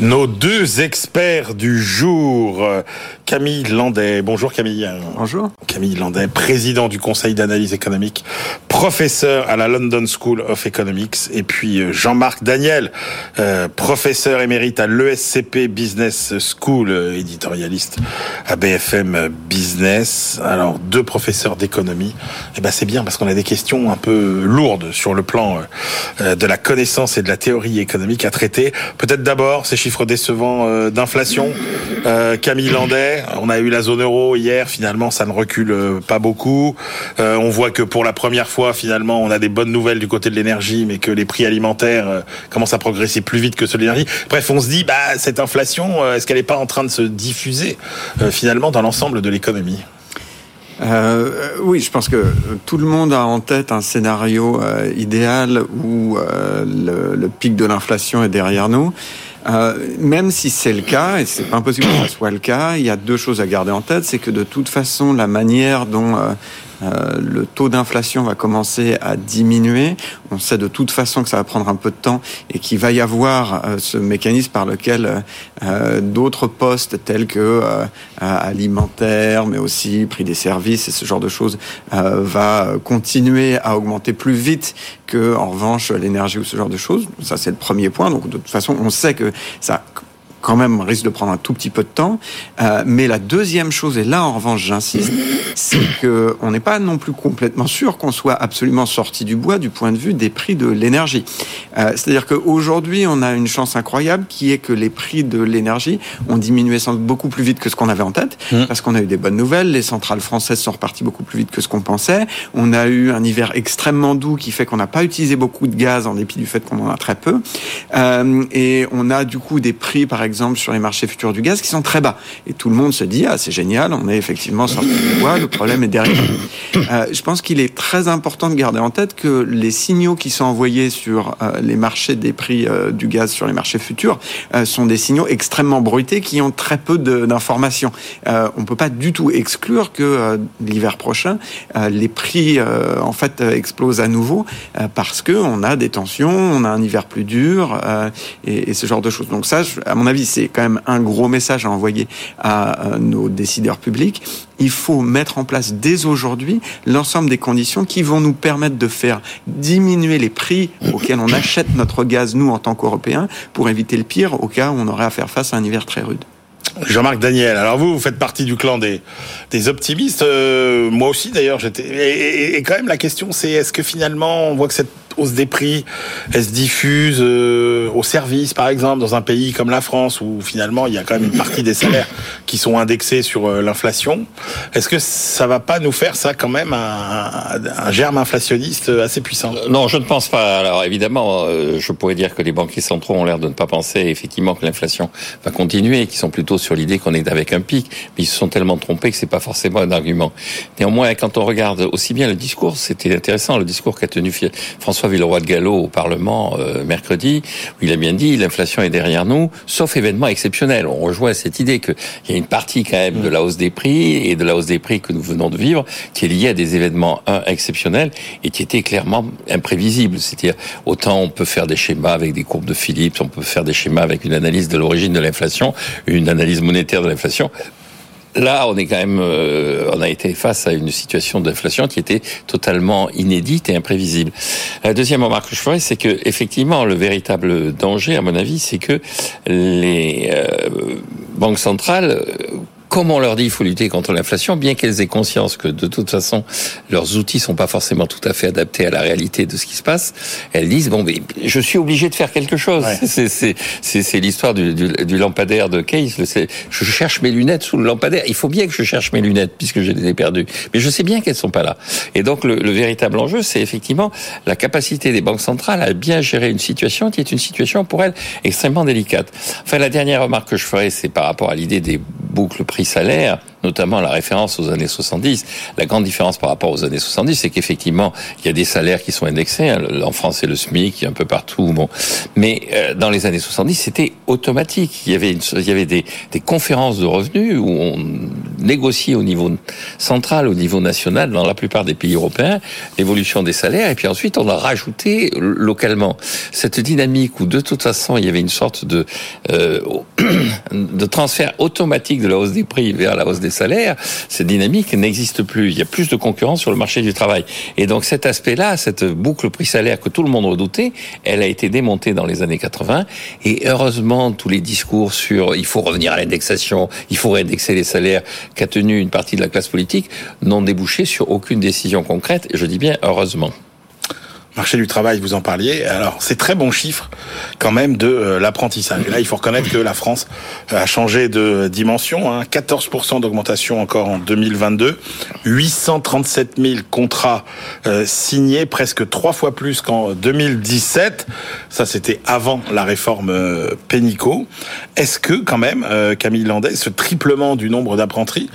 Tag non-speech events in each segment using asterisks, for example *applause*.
Nos deux experts du jour, Camille Landais. Bonjour Camille. Bonjour. Camille Landais, président du Conseil d'analyse économique, professeur à la London School of Economics. Et puis euh, Jean-Marc Daniel, euh, professeur émérite à l'ESCP Business School, euh, éditorialiste à BFM Business. Alors, deux professeurs d'économie. Et eh ben c'est bien parce qu'on a des questions un peu lourdes sur le plan de la connaissance et de la théorie économique à traiter. Peut-être d'abord chiffres décevants d'inflation. Camille Landais, on a eu la zone euro hier, finalement ça ne recule pas beaucoup. on voit que pour la première fois, finalement, on a des bonnes nouvelles du côté de l'énergie, mais que les prix alimentaires euh, commencent à progresser plus vite que ceux de l'énergie. Bref, on se dit, bah, cette inflation, euh, est-ce qu'elle n'est pas en train de se diffuser euh, finalement dans l'ensemble de l'économie? Euh, oui, je pense que tout le monde a en tête un scénario idéal où le, pic de l'inflation est derrière nous. Euh, même si c'est le cas, et c'est pas impossible que ce soit le cas, il y a deux choses à garder en tête. C'est que de toute façon, la manière dont euh, euh, le taux d'inflation va commencer à diminuer. On sait de toute façon que ça va prendre un peu de temps et qu'il va y avoir euh, ce mécanisme par lequel euh, d'autres postes tels que alimentaire, mais aussi prix des services et ce genre de choses va continuer à augmenter plus vite que en revanche l'énergie ou ce genre de choses. Ça c'est le premier point. Donc de toute façon, on sait que ça quand même risque de prendre un tout petit peu de temps. Euh, mais la deuxième chose, et là en revanche j'insiste, c'est que on n'est pas non plus complètement sûr qu'on soit absolument sorti du bois du point de vue des prix de l'énergie. Euh, C'est-à-dire qu'aujourd'hui on a une chance incroyable qui est que les prix de l'énergie ont diminué sans beaucoup plus vite que ce qu'on avait en tête, mmh. parce qu'on a eu des bonnes nouvelles. Les centrales françaises sont reparties beaucoup plus vite que ce qu'on pensait. On a eu un hiver extrêmement doux qui fait qu'on n'a pas utilisé beaucoup de gaz en dépit du fait qu'on en a très peu. Euh, et on a du coup des prix par exemple sur les marchés futurs du gaz qui sont très bas. Et tout le monde se dit, ah, c'est génial, on est effectivement sorti du bois, le problème est derrière. Euh, je pense qu'il est très important de garder en tête que les signaux qui sont envoyés sur euh, les marchés des prix euh, du gaz sur les marchés futurs euh, sont des signaux extrêmement bruités qui ont très peu d'informations. On peut pas du tout exclure que l'hiver prochain, les prix en fait explosent à nouveau parce que on a des tensions, on a un hiver plus dur et, et, ce genre de choses. Donc ça, à mon avis, c'est quand même un gros message à envoyer à nos décideurs publics. Il faut mettre en place dès aujourd'hui l'ensemble des conditions qui vont nous permettre de faire diminuer les prix auxquels on achète notre gaz, nous, en tant qu'Européens, pour éviter le pire au cas où on aurait à faire face à un hiver très rude. Jean-Marc Daniel, alors vous, vous faites partie du clan des, optimistes. Euh, moi aussi, d'ailleurs, j'étais. Et, quand même, la question, c'est est-ce que finalement, on voit que cette hausse des prix, elle se diffuse euh, au service, par exemple, dans un pays comme la France, où finalement il y a quand même une partie des salaires qui sont indexés sur euh, l'inflation. Est-ce que ça va pas nous faire ça quand même un, germe inflationniste assez puissant? Non, je ne pense pas. Alors évidemment, euh, je pourrais dire que les banquiers centraux ont l'air de ne pas penser effectivement que l'inflation va continuer, qu'ils sont plutôt sur l'idée qu'on est avec un pic, mais ils se sont tellement trompés que c'est pas forcément un argument. Néanmoins, quand on regarde aussi bien le discours, c'était intéressant le discours qu'a tenu François Villeroy de Gallo au Parlement euh, mercredi, où il a bien dit l'inflation est derrière nous, sauf événement exceptionnel. On rejoint cette idée qu'il y a une partie quand même de la hausse des prix et de la hausse des prix que nous venons de vivre qui est liée à des événements exceptionnels et qui étaient clairement imprévisibles. C'est-à-dire autant on peut faire des schémas avec des courbes de Phillips, on peut faire des schémas avec une analyse de l'origine de l'inflation, une analyse monétaire de l'inflation. Là, on est quand même, euh, on a été face à une situation d'inflation qui était totalement inédite et imprévisible. La deuxième remarque que je ferais, c'est que effectivement, le véritable danger, à mon avis, c'est que les euh, banques centrales comme on leur dit, il faut lutter contre l'inflation, bien qu'elles aient conscience que de toute façon, leurs outils sont pas forcément tout à fait adaptés à la réalité de ce qui se passe, elles disent bon, mais je suis obligé de faire quelque chose. *laughs* C'est l'histoire du, du, du, lampadaire de Case. Je cherche mes lunettes sous le lampadaire. Il faut bien que je cherche mes lunettes puisque je les ai perdues, mais je sais bien qu'elles sont pas là. Et donc le, le véritable enjeu, c'est effectivement la capacité des banques centrales à bien gérer une situation qui est une situation pour elles extrêmement délicate. Enfin, la dernière remarque que je ferai, c'est par rapport à l'idée des boucle prix-salaire, notamment la référence aux années 70. La grande différence par rapport aux années 70, c'est qu'effectivement, il y a des salaires qui sont indexés. Hein. En France, c'est le SMIC, un peu partout. Bon, mais euh, dans les années 70, c'était automatique. Il y avait, une, il y avait des, des conférences de revenus où on négociait au niveau central, au niveau national, dans la plupart des pays européens, l'évolution des salaires. Et puis ensuite, on a rajouté localement cette dynamique où de toute façon, il y avait une sorte de euh, *coughs* de transfert automatique de la hausse des prix vers la hausse des salaires, cette dynamique n'existe plus. Il y a plus de concurrence sur le marché du travail. Et donc cet aspect-là, cette boucle prix-salaire que tout le monde redoutait, elle a été démontée dans les années 80. Et heureusement, tous les discours sur il faut revenir à l'indexation, il faut réindexer les salaires qu'a tenu une partie de la classe politique n'ont débouché sur aucune décision concrète. Et je dis bien heureusement marché du travail, vous en parliez. Alors, c'est très bon chiffre quand même de euh, l'apprentissage. Et là, il faut reconnaître que la France euh, a changé de dimension. Hein. 14% d'augmentation encore en 2022. 837 000 contrats euh, signés, presque trois fois plus qu'en 2017. Ça, c'était avant la réforme Pénicaud. Est-ce que, quand même, Camille Landais, ce triplement du nombre d'apprentis,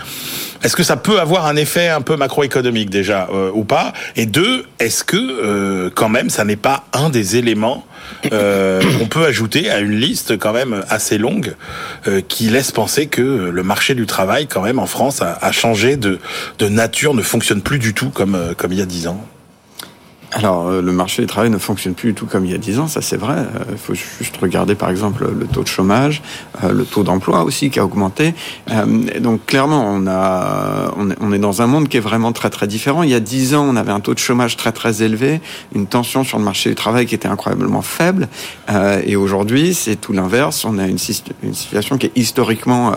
est-ce que ça peut avoir un effet un peu macroéconomique déjà ou pas? Et deux, est-ce que quand même, ça n'est pas un des éléments euh, qu'on peut ajouter à une liste quand même assez longue euh, qui laisse penser que le marché du travail, quand même, en France, a, changé de, de nature, ne fonctionne plus du tout comme, euh, comme il y a dix ans? Alors, euh, le marché du travail ne fonctionne plus du tout comme il y a dix ans, ça c'est vrai. Euh, il faut juste regarder par exemple le taux de chômage, euh, le taux d'emploi aussi qui a augmenté. Donc clairement, on, a, on est dans un monde qui est vraiment très très différent. Il y a dix ans, on avait un taux de chômage très très élevé, une tension sur le marché du travail qui était incroyablement faible. Et aujourd'hui, c'est tout l'inverse. On a une, une, situation qui est historiquement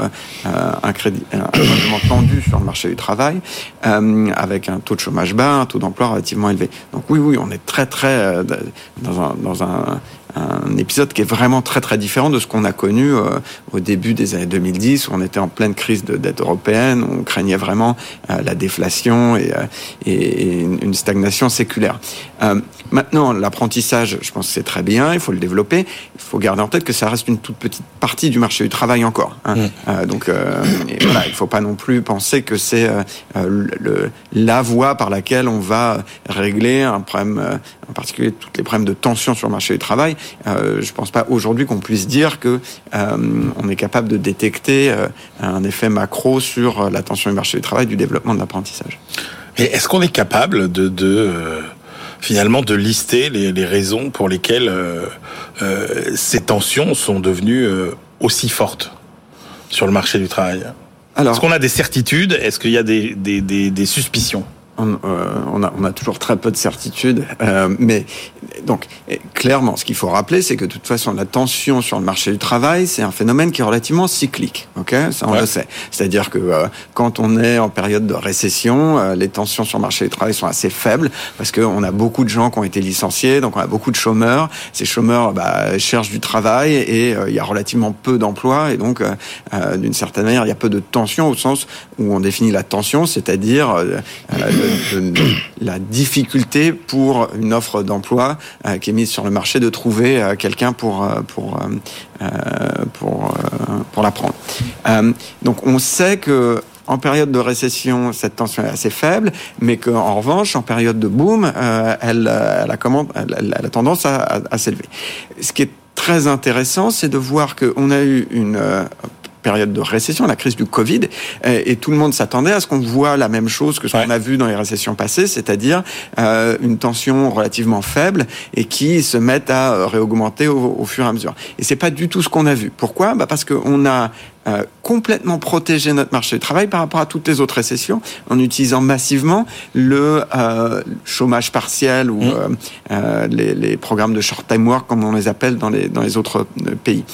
incroyablement tendue sur le marché du travail, avec un taux de chômage bas, un taux d'emploi relativement élevé. Donc oui, oui, on est très très euh, dans un, dans un, un épisode qui est vraiment très très différent de ce qu'on a connu euh, au début des années 2010 où on était en pleine crise de dette européenne, où on craignait vraiment euh, la déflation et, et, une stagnation séculaire. maintenant, l'apprentissage, je pense que c'est très bien, il faut le développer. Il faut garder en tête que ça reste une toute petite partie du marché du travail encore. Hein. Mmh. donc voilà, il ne faut pas non plus penser que c'est la voie par laquelle on va régler un problème, euh, en particulier toutes les problèmes de tension sur le marché du travail. Euh, je ne pense pas aujourd'hui qu'on puisse dire que euh, on est capable de détecter un effet macro sur la tension du marché du travail, du développement de l'apprentissage. Est-ce qu'on est capable de, de finalement de lister les, les, raisons pour lesquelles ces tensions sont devenues aussi fortes sur le marché du travail? Est-ce qu'on a des certitudes? Est-ce qu'il y a des, des, des, des suspicions? On, euh, on, a, on, a, toujours très peu de certitudes, euh, mais donc clairement, ce qu'il faut rappeler, c'est que de toute façon, la tension sur le marché du travail, c'est un phénomène qui est relativement cyclique. Ok, ça on le sait. C'est-à-dire que euh, quand on est en période de récession, euh, les tensions sur le marché du travail sont assez faibles parce qu'on a beaucoup de gens qui ont été licenciés, donc on a beaucoup de chômeurs. Ces chômeurs bah, cherchent du travail et il y a relativement peu d'emplois et donc d'une certaine manière, il y a peu de tension au sens où on définit la tension, c'est-à-dire la difficulté pour une offre d'emploi euh, qui est mise sur le marché de trouver euh, quelqu'un pour euh, pour pour pour la prendre. donc on sait que en période de récession, cette tension est assez faible, mais qu'en revanche, en période de boom, elle, a tendance à, à s'élever. Ce qui est très intéressant, c'est de voir qu'on a eu une période de récession, la crise du Covid, et, tout le monde s'attendait à ce qu'on voit la même chose que ce qu'on a vu dans les récessions passées, c'est-à-dire euh, une tension relativement faible et qui se met à euh, réaugmenter au, fur et à mesure. Et c'est pas du tout ce qu'on a vu. Pourquoi? Bah Parce qu'on a euh, complètement protégé notre marché du travail par rapport à toutes les autres récessions en utilisant massivement le euh, chômage partiel ou mmh. euh, les, les, programmes de short time work comme on les appelle dans les dans les autres pays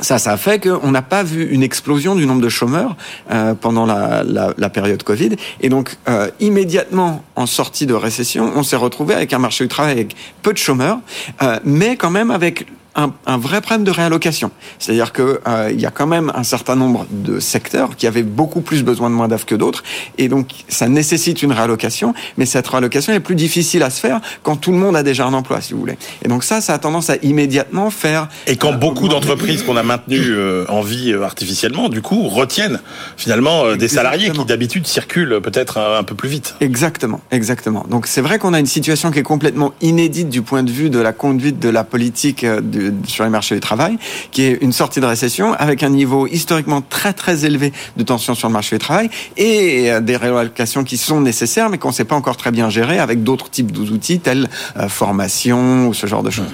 ça, ça a fait qu'on n'a pas vu une explosion du nombre de chômeurs euh, pendant la, la, la, période Covid. Et donc, euh, immédiatement, en sortie de récession, on s'est retrouvé avec un marché du travail avec peu de chômeurs, euh, mais quand même avec un, un vrai problème de réallocation. C'est-à-dire que euh, il y a quand même un certain nombre de secteurs qui avaient beaucoup plus besoin de main d'œuvre que d'autres, et donc ça nécessite une réallocation. Mais cette réallocation est plus difficile à se faire quand tout le monde a déjà un emploi, si vous voulez. Et donc ça, ça a tendance à immédiatement faire. Et quand beaucoup d'entreprises qu'on a maintenues en vie artificiellement, du coup, retiennent finalement des salariés qui d'habitude circulent peut-être un, un peu plus vite. Exactement, exactement. Donc c'est vrai qu'on a une situation qui est complètement inédite du point de vue de la conduite de la politique euh, sur les marchés du travail, qui est une sortie de récession avec un niveau historiquement très très élevé de tension sur le marché du travail et euh, des réallocations qui sont nécessaires mais qu'on ne sait pas encore très bien gérer avec d'autres types d'outils tels euh, formation ou ce genre de choses.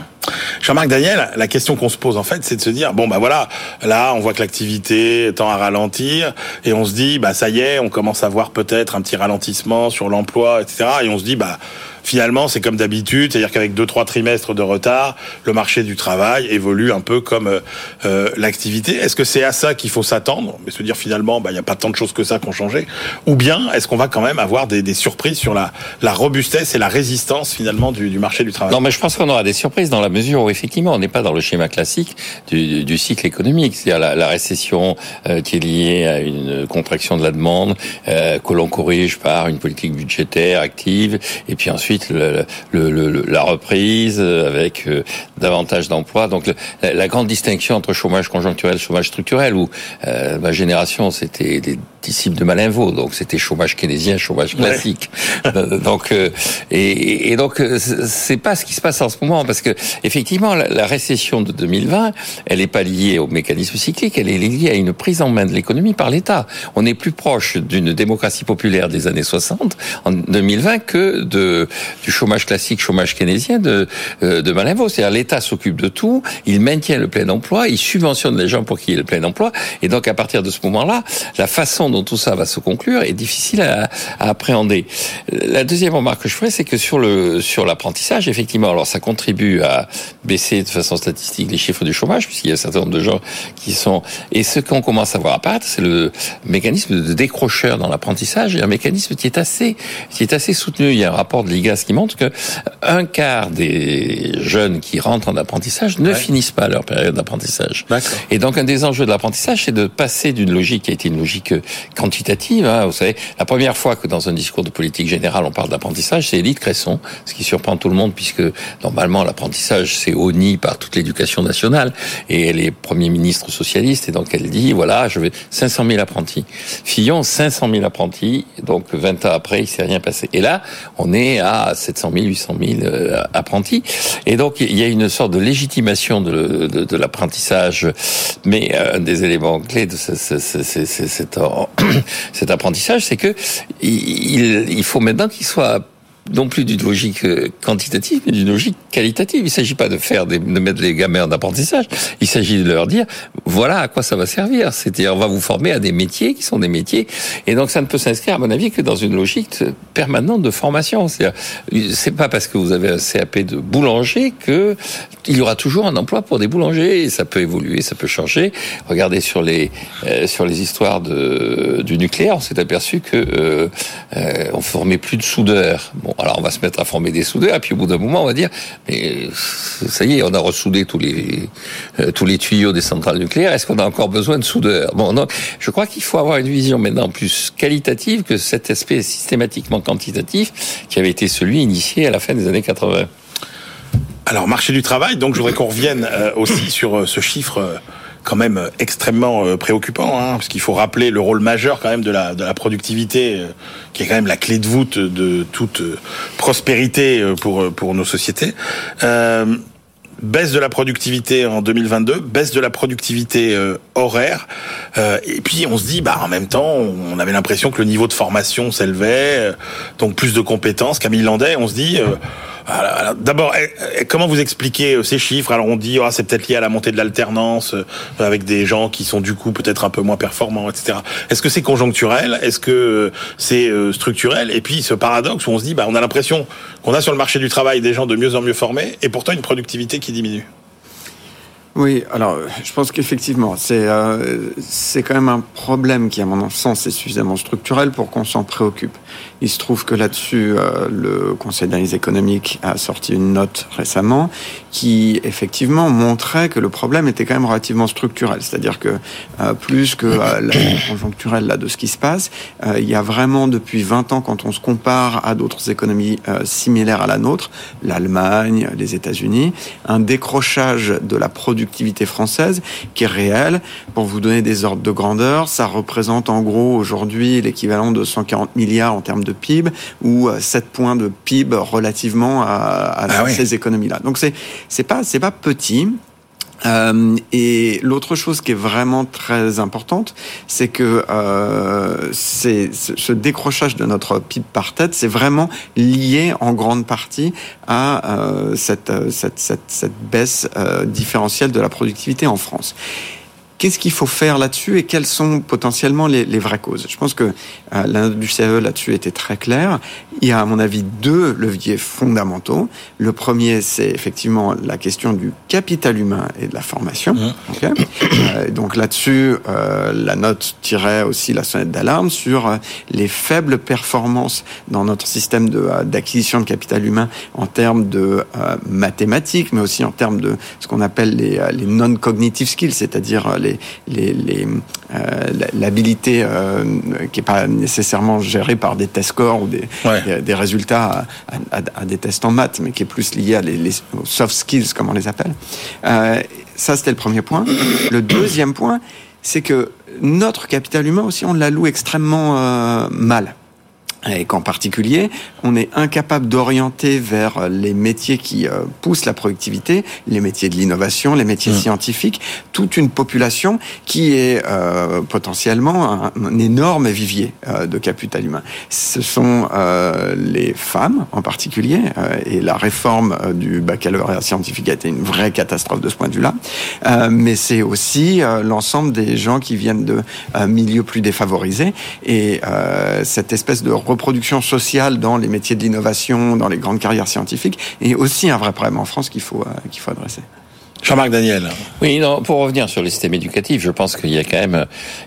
Jean-Marc Daniel, la question qu'on se pose en fait, c'est de se dire bon bah voilà, là on voit que l'activité tend à ralentir et on se dit bah ça y est, on commence à voir peut-être un petit ralentissement sur l'emploi, etc. Et on se dit bah finalement, c'est comme d'habitude, c'est-à-dire qu'avec deux trois trimestres de retard, le marché du travail évolue un peu comme euh, euh l'activité. Est-ce que c'est à ça qu'il faut s'attendre, mais se dire finalement, bah il y a pas tant de choses que ça qui ont changé, ou bien est-ce qu'on va quand même avoir des, des, surprises sur la, la robustesse et la résistance finalement du, du marché du travail? Non, mais je pense qu'on aura des surprises dans la mesure où effectivement, on n'est pas dans le schéma classique du, du cycle économique, c'est-à-dire la, la, récession euh, qui est liée à une contraction de la demande euh, que l'on corrige par une politique budgétaire active, et puis ensuite le, le, la reprise avec euh, davantage d'emplois. Donc la, grande distinction entre chômage conjoncturel, chômage structurel, où euh, ma génération c'était des de Malinvaux, donc c'était chômage keynésien, chômage classique. *laughs* Euh, donc et, et, donc c'est pas ce qui se passe en ce moment parce que effectivement la, récession de 2020, elle est pas liée au mécanisme cyclique, elle est liée à une prise en main de l'économie par l'État. On est plus proche d'une démocratie populaire des années 60 en 2020 que de du chômage classique, chômage keynésien de, euh, de Malinvaux. C'est-à-dire l'État s'occupe de tout, il maintient le plein emploi, il subventionne les gens pour qu'il y ait le plein emploi. Et donc à partir de ce moment-là, la façon dont tout ça va se conclure est difficile à, à appréhender. La deuxième remarque que je ferais, c'est que sur le sur l'apprentissage, effectivement, alors ça contribue à baisser de façon statistique les chiffres du chômage, puisqu'il y a un certain nombre de gens qui sont... Et ce qu'on commence à voir apparaître, c'est le mécanisme de décrocheur dans l'apprentissage, et un mécanisme qui est assez qui est assez soutenu. Il y a un rapport de l'IGA ce qui montre que un quart des jeunes qui rentrent en apprentissage ne finissent pas leur période d'apprentissage. Et donc un des enjeux de l'apprentissage, c'est de passer d'une logique qui a été une logique quantitative. Hein, vous savez, la première fois que dans un discours de politique générale on parle d'apprentissage, c'est Élite Cresson, ce qui surprend tout le monde puisque normalement l'apprentissage c'est honni par toute l'éducation nationale et elle est premier ministre socialiste et donc elle dit voilà je veux 500 000 apprentis. Fillon 500 000 apprentis donc 20 ans après il s'est rien passé. Et là on est à 700 000, 800 000 apprentis. Et donc, il y a une sorte de légitimation de, l'apprentissage. Mais euh, un des éléments clés de ce, ce, ce, cet, *coughs* cet apprentissage, c'est que il, faut maintenant qu'il soit non plus d'une logique euh, quantitative, mais d'une logique qualitative. Il ne s'agit pas de faire des, de mettre les gamins en apprentissage. Il s'agit de leur dire voilà à quoi ça va servir. C'est-à-dire on va vous former à des métiers qui sont des métiers. Et donc ça ne peut s'inscrire à mon avis que dans une logique permanente de formation. C'est pas parce que vous avez un CAP de boulanger que il y aura toujours un emploi pour des boulangers. Ça peut évoluer, ça peut changer. Regardez sur les euh, sur les histoires de, du nucléaire, on s'est aperçu que euh, euh, on formait plus de soudeurs. Alors on va se mettre à former des soudeurs, et puis au bout d'un moment, on va dire, mais ça y est, on a ressoudé tous les euh, tous les tuyaux des centrales nucléaires. Est-ce qu'on a encore besoin de soudeurs? Bon, non. Je crois qu'il faut avoir une vision maintenant plus qualitative que cet aspect systématiquement quantitatif qui avait été celui initié à la fin des années 80. Alors, marché du travail. Donc, je voudrais qu'on revienne euh, aussi sur euh, ce chiffre quand même euh, extrêmement euh, préoccupant, hein, parce qu'il faut rappeler le rôle majeur quand même de la, de la productivité, euh, qui est quand même la clé de voûte de toute prospérité pour, pour nos sociétés. Euh, baisse de la productivité en 2022, baisse de la productivité horaire, euh, et puis on se dit, bah en même temps, on avait l'impression que le niveau de formation s'élevait, donc plus de compétences. Camille Landais, on se dit. D'abord, eh, eh, comment vous expliquez euh, ces chiffres? Alors on dit, oh, c'est peut-être lié à la montée de l'alternance, euh, avec des gens qui sont du coup peut-être un peu moins performants, etc. Est-ce que c'est conjoncturel? Est-ce que euh, c'est structurel? Et puis ce paradoxe où on se dit, bah, on a l'impression qu'on a sur le marché du travail des gens de mieux en mieux formés, et pourtant une productivité qui diminue. Oui, alors je pense qu'effectivement, c'est euh, quand même un problème qui, à mon sens, est suffisamment structurel pour qu'on s'en préoccupe. Il se trouve que là-dessus, euh, le Conseil d'analyse économique a sorti une note récemment qui, effectivement, montrait que le problème était quand même relativement structurel. C'est-à-dire que euh, plus que euh, la *coughs* conjoncturelle là, de ce qui se passe, euh, il y a vraiment depuis 20 ans, quand on se compare à d'autres économies euh, similaires à la nôtre, l'Allemagne, les États-Unis, un décrochage de la productivité française qui est réel. Pour vous donner des ordres de grandeur, ça représente en gros aujourd'hui l'équivalent de 140 milliards en termes de PIB ou 7 points de PIB relativement à, à Ah oui. ces économies-là. Donc c'est c'est pas c'est pas petit. Euh, et l'autre chose qui est vraiment très importante, c'est que euh, c'est ce décrochage de notre PIB par tête, c'est vraiment lié en grande partie à euh, cette, euh, cette, cette, cette baisse euh, différentielle de la productivité en France. Qu'est-ce qu'il faut faire là-dessus et quelles sont potentiellement les, les vraies causes? Je pense que euh, la note du CAE là-dessus était très claire. Il y a, à mon avis, deux leviers fondamentaux. Le premier, c'est effectivement la question du capital humain et de la formation. Ok Euh, donc là-dessus, euh, la note tirait aussi la sonnette d'alarme sur euh, les faibles performances dans notre système de, d'acquisition de capital humain en termes de mathématiques, mais aussi en termes de ce qu'on appelle les, les non-cognitive skills, c'est-à-dire les, les, les, euh, l'habilité euh, qui n'est pas nécessairement gérée par des test scores ou des, Ouais. des, résultats à, à- à des tests en maths, mais qui est plus lié à les, soft skills, comme on les appelle. Euh, ça, c'était le premier point. Le deuxième point, c'est que notre capital humain aussi, on l'alloue extrêmement euh, mal. Et qu'en particulier, on est incapable d'orienter vers les métiers qui euh, poussent la productivité, les métiers de l'innovation, les métiers scientifiques, toute une population qui est euh, potentiellement un, un énorme vivier euh, de capital humain. Ce sont euh, les femmes en particulier, euh, et la réforme du baccalauréat scientifique a été une vraie catastrophe de ce point de vue-là. Euh, mais c'est aussi euh, l'ensemble des gens qui viennent de milieux plus défavorisés et euh, cette espèce de reproduction sociale dans les métiers de l'innovation, dans les grandes carrières scientifiques, est aussi un vrai problème en France qu'il faut euh, qu'il faut adresser. Jean-Marc Daniel. Oui, non, pour revenir sur le système éducatif, je pense qu'il y a quand même euh,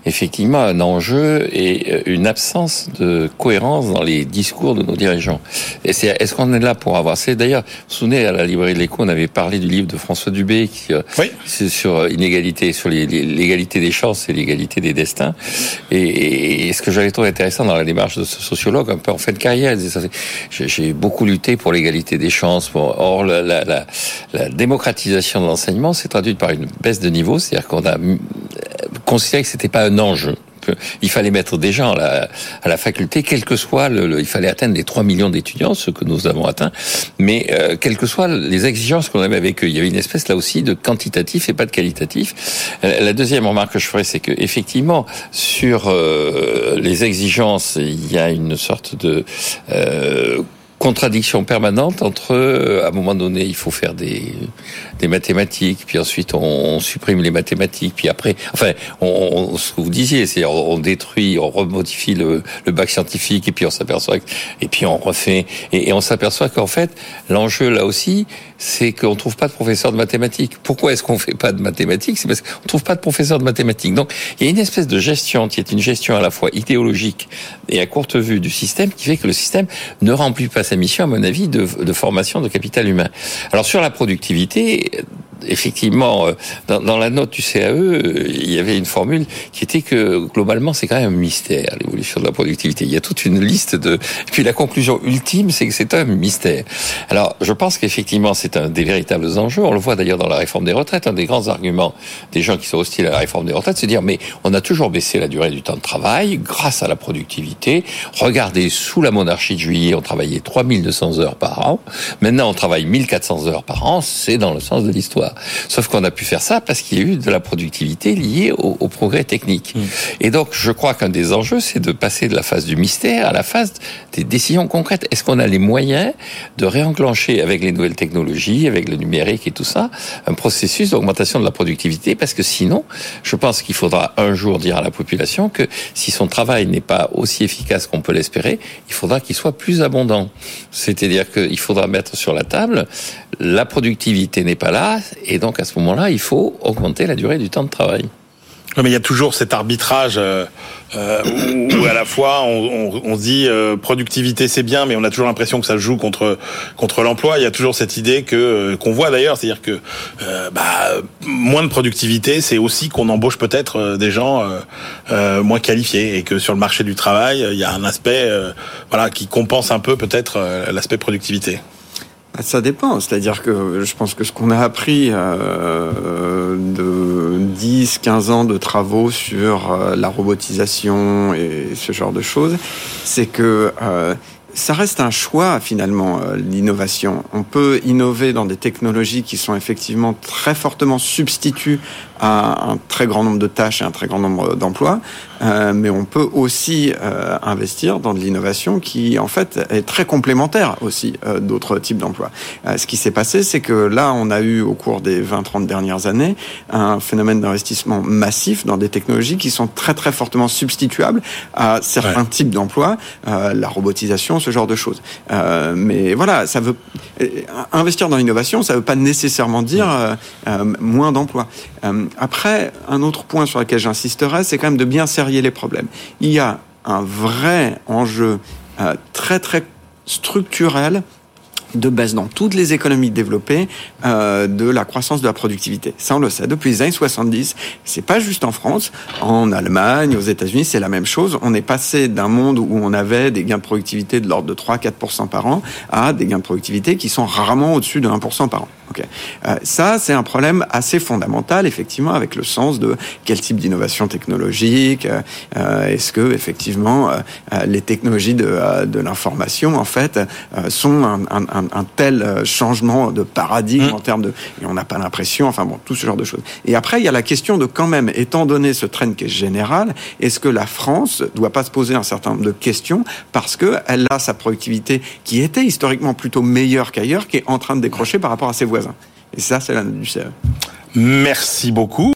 effectivement un enjeu et euh, une absence de cohérence dans les discours de nos dirigeants. Et c'est, est-ce qu'on est là pour avoir C'est d'ailleurs, vous vous souvenez à la librairie de l'Écho, on avait parlé du livre de François Dubé qui euh, Oui. c'est sur inégalité, sur les- les- l'égalité des chances et l'égalité des destins. Et, et ce que j'avais trouvé intéressant dans la démarche de ce sociologue, un peu en fin de carrière, il disait ça, c'est- j'ai j'ai beaucoup lutté pour l'égalité des chances. Bon, or, la, la, la, la démocratisation de l'enseignement s'est traduite par une baisse de niveau, c'est-à-dire qu'on a mm, considéré que c'était pas un enjeu. Il fallait mettre des gens à la, faculté, quel que soit le, il fallait atteindre les 3 millions d'étudiants, ce que nous avons atteint, mais euh, quelles que soient les exigences qu'on avait avec eux, il y avait une espèce là aussi de quantitatif et pas de qualitatif. Euh, La deuxième remarque que je ferais, c'est que effectivement sur euh, les exigences, il y a une sorte de euh, contradiction permanente entre, euh, à un moment donné, il faut faire des, des mathématiques, puis ensuite on, on supprime les mathématiques, puis après, enfin, on, ce que vous disiez, c'est on, détruit, on remodifie le, bac scientifique, et puis on s'aperçoit, et puis on refait, et, et on s'aperçoit qu'en fait, l'enjeu là aussi, c'est qu'on trouve pas de professeur de mathématiques. Pourquoi est-ce qu'on fait pas de mathématiques? C'est parce qu'on trouve pas de professeur de mathématiques. Donc, il y a une espèce de gestion qui est une gestion à la fois idéologique et à courte vue du système qui fait que le système ne remplit pas sa mission, à mon avis, de, de formation de capital humain. Alors, sur la productivité, effectivement, euh, dans, dans la note du CAE, il y avait une formule qui était que globalement, c'est quand même un mystère l'évolution de la productivité. Il y a toute une liste de. Puis la conclusion ultime, c'est que c'est un mystère. Alors, je pense qu'effectivement, c'est un des véritables enjeux. On le voit d'ailleurs dans la réforme des retraites. Un des grands arguments des gens qui sont hostiles à la réforme des retraites, c'est de dire mais on a toujours baissé la durée du temps de travail grâce à la productivité. Regardez, sous la monarchie de juillet, on travaillait 3200 heures par an. Maintenant, on travaille 1400 heures par an. C'est dans le sens de l'histoire. Sauf qu'on a pu faire ça parce qu'il y a eu de la productivité liée au, au progrès technique. Et donc, je crois qu'un des enjeux, c'est de passer de la phase du mystère à la phase des décisions concrètes. Est-ce qu'on a les moyens de réenclencher avec les nouvelles technologies, avec le numérique et tout ça, un processus d'augmentation de la productivité? Parce que sinon, je pense qu'il faudra un jour dire à la population que si son travail n'est pas aussi efficace qu'on peut l'espérer, il faudra qu'il soit plus abondant. C'est-à-dire qu'il faudra mettre sur la table, la productivité n'est pas là, Et donc à ce moment-là, il faut augmenter la durée du temps de travail. mais il y a toujours cet arbitrage euh, euh, où, à la fois on, on, on dit euh, productivité c'est bien, mais on a toujours l'impression que ça joue contre contre l'emploi. Il y a toujours cette idée que euh, qu'on voit d'ailleurs, c'est-à-dire que bah, moins de productivité, c'est aussi qu'on embauche peut-être des gens moins qualifiés et que sur le marché du travail, il y a un aspect voilà qui compense un peu peut-être l'aspect productivité. Bah, ça dépend, c'est-à-dire que je pense que ce qu'on a appris euh, de 10, 15 ans de travaux sur euh, la robotisation et ce genre de choses, c'est que euh, ça reste un choix finalement, l'innovation. On peut innover dans des technologies qui sont effectivement très fortement substituts à un très grand nombre de tâches et un très grand nombre d'emplois, euh, mais on peut aussi euh, investir dans de l'innovation qui en fait est très complémentaire aussi euh, d'autres types d'emplois. Euh, ce qui s'est passé, c'est que là, on a eu au cours des 20-30 dernières années un phénomène d'investissement massif dans des technologies qui sont très très fortement substituables à certains ouais. types d'emplois, la robotisation, ce genre de choses. Euh, mais voilà, ça veut investir dans l'innovation, ça ne veut pas nécessairement dire euh, euh, moins d'emplois. Euh, après, un autre point sur lequel j'insisterai, c'est quand même de bien serrer les problèmes. Il y a un vrai enjeu euh, très très structurel de baisse dans toutes les économies développées euh, de la croissance de la productivité. Ça, on le sait depuis les années 70. C'est pas juste en France, en Allemagne, aux États-Unis, c'est la même chose. On est passé d'un monde où on avait des gains de productivité de l'ordre de 3-4% par an à des gains de productivité qui sont rarement au-dessus de 1% par an. Okay. Euh, ça, c'est un problème assez fondamental, effectivement, avec le sens de quel type d'innovation technologique. Euh, Est-ce que, effectivement, euh, les technologies de, euh, de l'information, en fait, euh, sont un, un, tel changement de paradigme mmh. en termes de, et on n'a pas l'impression, enfin bon, tout ce genre de choses. Et après, il y a la question de quand même, étant donné ce trend qui est général, est-ce que la France doit pas se poser un certain nombre de questions parce que elle a sa productivité qui était historiquement plutôt meilleure qu'ailleurs, qui est en train de décrocher par rapport à ses voisins? Et ça, c'est la note du CE. Merci beaucoup.